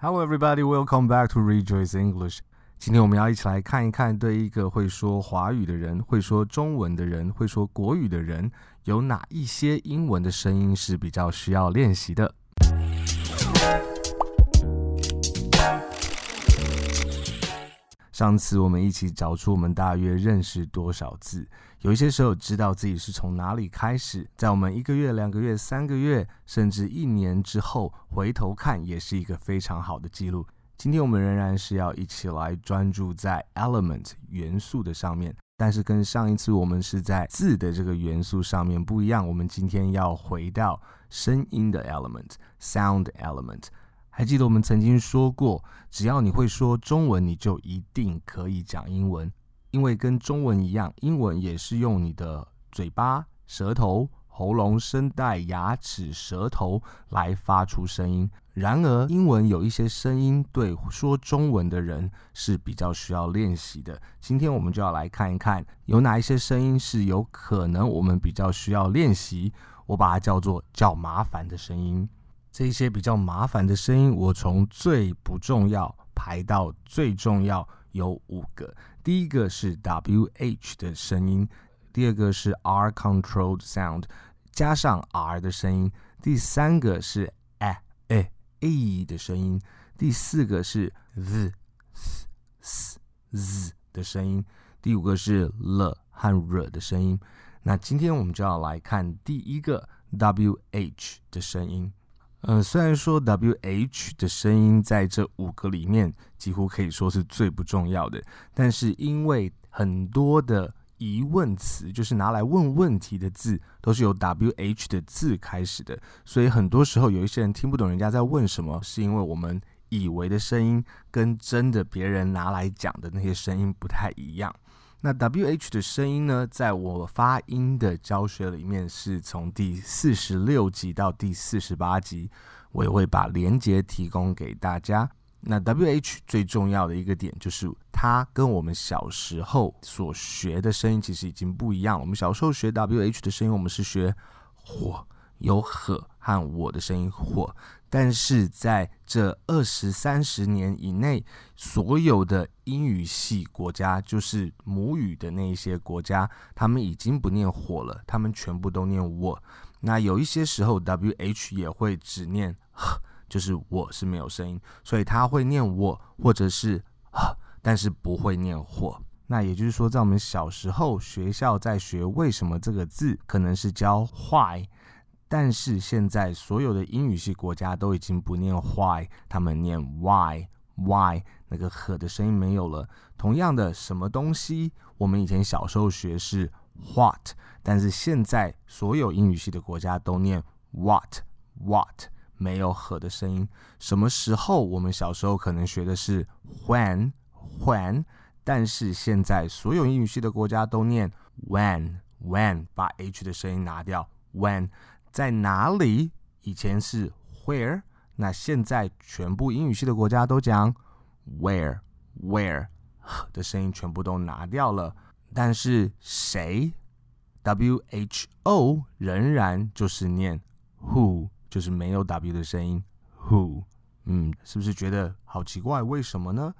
Hello, everybody. Welcome back to Rejoice English. 今天我们要一起来看一看，对一个会说华语的人、会说中文的人、会说国语的人，有哪一些英文的声音是比较需要练习的。上次我们一起找出我们大约认识多少字，有一些时候知道自己是从哪里开始，在我们一个月、两个月、三个月，甚至一年之后回头看，也是一个非常好的记录。今天我们仍然是要一起来专注在 element 元素的上面，但是跟上一次我们是在字的这个元素上面不一样，我们今天要回到声音的 element，sound element。还记得我们曾经说过，只要你会说中文，你就一定可以讲英文，因为跟中文一样，英文也是用你的嘴巴、舌头、喉咙、声带、牙齿、舌头来发出声音。然而，英文有一些声音对说中文的人是比较需要练习的。今天我们就要来看一看，有哪一些声音是有可能我们比较需要练习，我把它叫做较麻烦的声音。这些比较麻烦的声音，我从最不重要排到最重要，有五个。第一个是 WH 的声音，第二个是 R controlled sound 加上 R 的声音，第三个是 A A A 的声音，第四个是 Z S Z 的声音，第五个是 L 和 R 的声音。那今天我们就要来看第一个 WH 的声音。嗯，虽然说 W H 的声音在这五个里面几乎可以说是最不重要的，但是因为很多的疑问词，就是拿来问问题的字，都是由 W H 的字开始的，所以很多时候有一些人听不懂人家在问什么，是因为我们以为的声音跟真的别人拿来讲的那些声音不太一样。那 W H 的声音呢，在我发音的教学里面，是从第四十六集到第四十八集，我也会把连结提供给大家。那 W H 最重要的一个点，就是它跟我们小时候所学的声音其实已经不一样了。我们小时候学 W H 的声音，我们是学火，有呵和我的声音火。但是在这二十三十年以内，所有的英语系国家，就是母语的那一些国家，他们已经不念火了，他们全部都念我。那有一些时候，wh 也会只念，就是我是没有声音，所以他会念我或者是，但是不会念火。那也就是说，在我们小时候学校在学为什么这个字，可能是教 why。但是现在所有的英语系国家都已经不念 why，他们念 why，why 那个呵的声音没有了。同样的，什么东西我们以前小时候学是 what，但是现在所有英语系的国家都念 what，what 没有呵的声音。什么时候我们小时候可能学的是 when，when，但是现在所有英语系的国家都念 when，when 把 h 的声音拿掉 when。在哪里？以前是 where，那现在全部英语系的国家都讲 where，where 的声音全部都拿掉了。但是谁？W H O 仍然就是念 who，就是没有 W 的声音 who。嗯，是不是觉得好奇怪？为什么呢？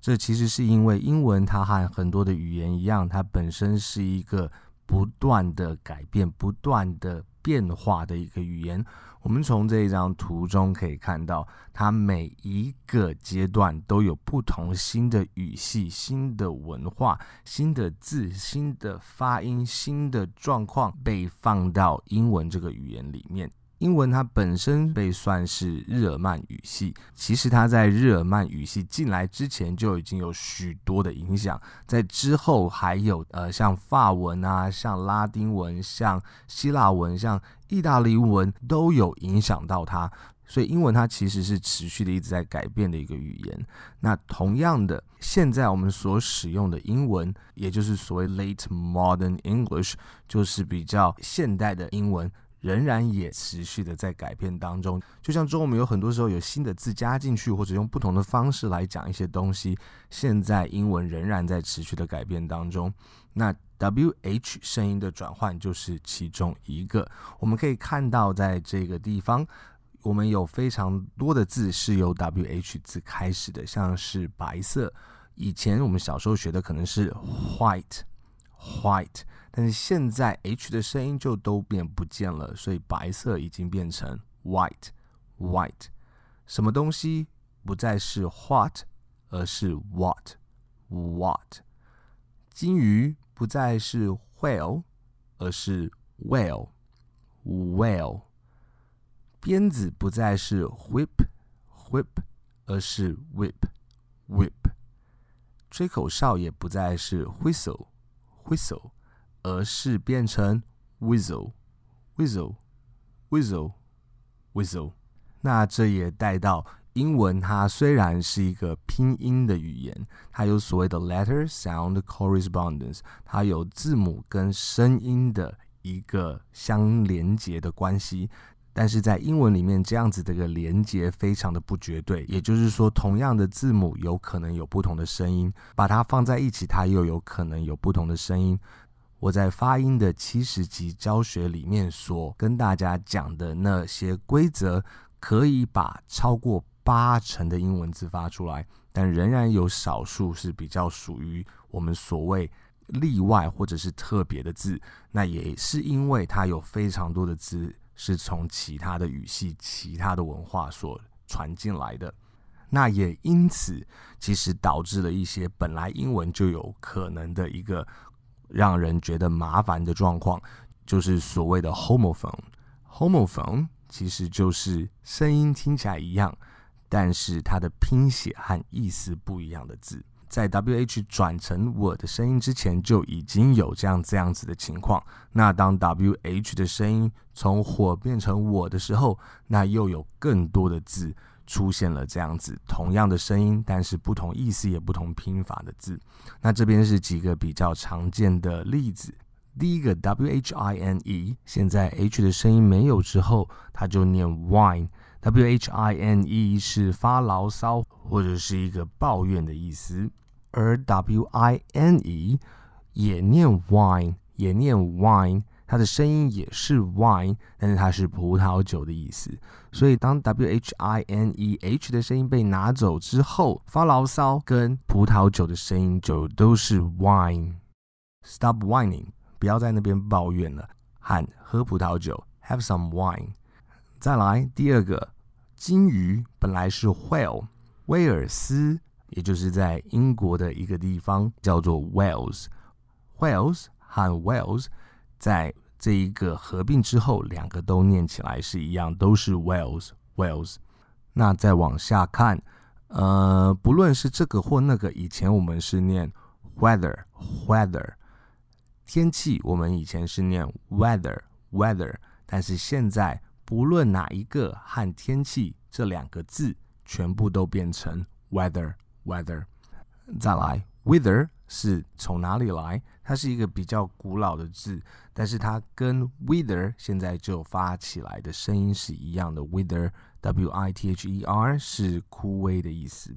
这其实是因为英文它和很多的语言一样，它本身是一个不断的改变、不断的。变化的一个语言，我们从这一张图中可以看到，它每一个阶段都有不同新的语系、新的文化、新的字、新的发音、新的状况被放到英文这个语言里面。英文它本身被算是日耳曼语系，其实它在日耳曼语系进来之前就已经有许多的影响，在之后还有呃像法文啊、像拉丁文、像希腊文、像意大利文都有影响到它，所以英文它其实是持续的一直在改变的一个语言。那同样的，现在我们所使用的英文，也就是所谓 Late Modern English，就是比较现代的英文。仍然也持续的在改变当中，就像中文，我们有很多时候有新的字加进去，或者用不同的方式来讲一些东西。现在英文仍然在持续的改变当中。那 WH 声音的转换就是其中一个。我们可以看到，在这个地方我们有非常多的字是由 WH 字开始的，像是白色。以前我们小时候学的可能是 white，white，但是现在 H 的声音就都变不见了，所以白色已经变成 white，white。什么东西不再是 what，而是 what，what。金鱼不再是 whale，而是 whale，whale。鞭子不再是 whip，whip，而是 whip，whip。吹口哨也不再是 whistle，whistle，而是变成 whistle，whistle，whistle，whistle。那这也带到英文，它虽然是一个拼音的语言，它有所谓的 letter-sound correspondence，它有字母跟声音的一个相连接的关系。但是在英文里面，这样子的一个连接非常的不绝对，也就是说，同样的字母有可能有不同的声音，把它放在一起，它又有可能有不同的声音。我在发音的七十集教学里面所跟大家讲的那些规则，可以把超过八成的英文字发出来，但仍然有少数是比较属于我们所谓例外或者是特别的字。那也是因为它有非常多的字。是从其他的语系、其他的文化所传进来的，那也因此，其实导致了一些本来英文就有可能的一个让人觉得麻烦的状况，就是所谓的 homophone。homophone 其实就是声音听起来一样，但是它的拼写和意思不一样的字。在 W H 转成我的声音之前，就已经有这样这样子的情况。那当 W H 的声音从火变成我的时候，那又有更多的字出现了这样子，同样的声音，但是不同意思也不同拼法的字。那这边是几个比较常见的例子。第一个 W H I N E，现在 H 的声音没有之后，它就念 wine。W H I N E 是发牢骚或者是一个抱怨的意思，而 W I N E 也念 wine，也念 wine，它的声音也是 wine，但是它是葡萄酒的意思。所以当 W H I N E H 的声音被拿走之后，发牢骚跟葡萄酒的声音就都是 wine。Stop whining，不要在那边抱怨了，喊喝葡萄酒，Have some wine。再来第二个，金鱼本来是 whale，威尔斯也就是在英国的一个地方叫做 Wales，Wales 和 Wales 在这一个合并之后，两个都念起来是一样，都是 Wales，Wales。那再往下看，呃，不论是这个或那个，以前我们是念 weather，weather，天气我们以前是念 weather，weather，但是现在。不论哪一个和天气这两个字，全部都变成 weather weather。再来，whither 是从哪里来？它是一个比较古老的字，但是它跟 wither 现在就发起来的声音是一样的。wither w i t h e r 是枯萎的意思。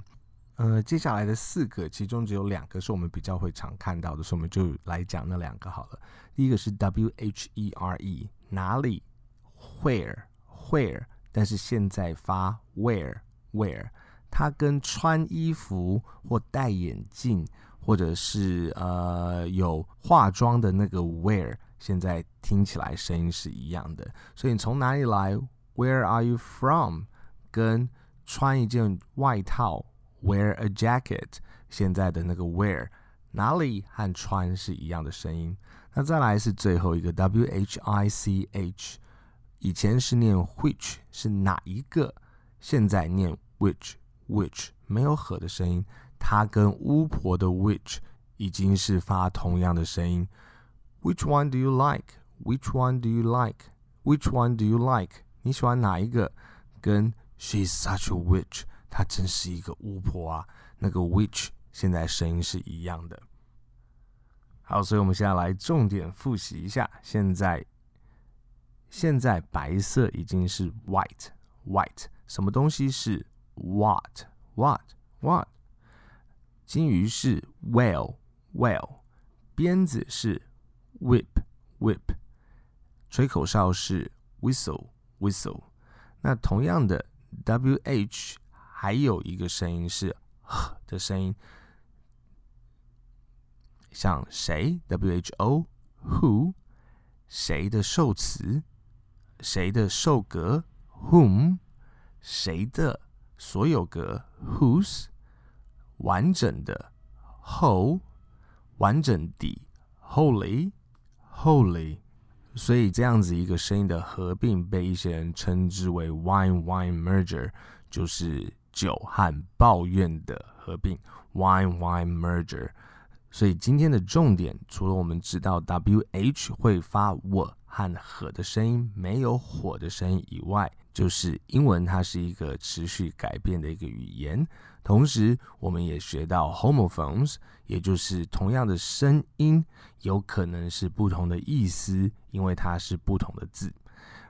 呃，接下来的四个，其中只有两个是我们比较会常看到的，所以我们就来讲那两个好了。第一个是 w h e r e 哪里？Where, where，但是现在发 where, where，它跟穿衣服或戴眼镜，或者是呃有化妆的那个 where，现在听起来声音是一样的。所以你从哪里来？Where are you from？跟穿一件外套，wear a jacket，现在的那个 where，哪里和穿是一样的声音。那再来是最后一个 W H I C H。以前是念 which 是哪一个，现在念 which which 没有和的声音，它跟巫婆的 which 已经是发同样的声音。Which one do you like? Which one do you like? Which one do you like? 你喜欢哪一个？跟 She's such a witch，她真是一个巫婆啊。那个 witch 现在声音是一样的。好，所以我们现在来重点复习一下，现在。现在白色已经是 white white，什么东西是 what what what？金鱼是 whale whale，鞭子是 whip whip，吹口哨是 whistle whistle。那同样的，wh 还有一个声音是呵的声音，像谁，who，who，谁的受词，谁的受格，whom，谁的所有格，whose，完整的，whole，完整的，holy，holy，。所以这样子一个声音的合并，被一些人称之为 wine wine merger，就是酒和抱怨的合并 wine wine merger。所以今天的重点，除了我们知道 wh 会发 w 和和的声音，没有火的声音以外，就是英文它是一个持续改变的一个语言。同时，我们也学到 homophones，也就是同样的声音，有可能是不同的意思，因为它是不同的字。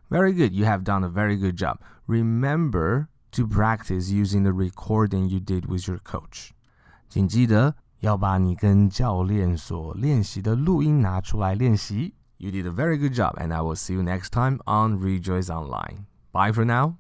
Very good, you have done a very good job. Remember to practice using the recording you did with your coach. 请记得要把你跟教练所练习的录音拿出来练习。You did a very good job, and I will see you next time on Rejoice Online. Bye for now.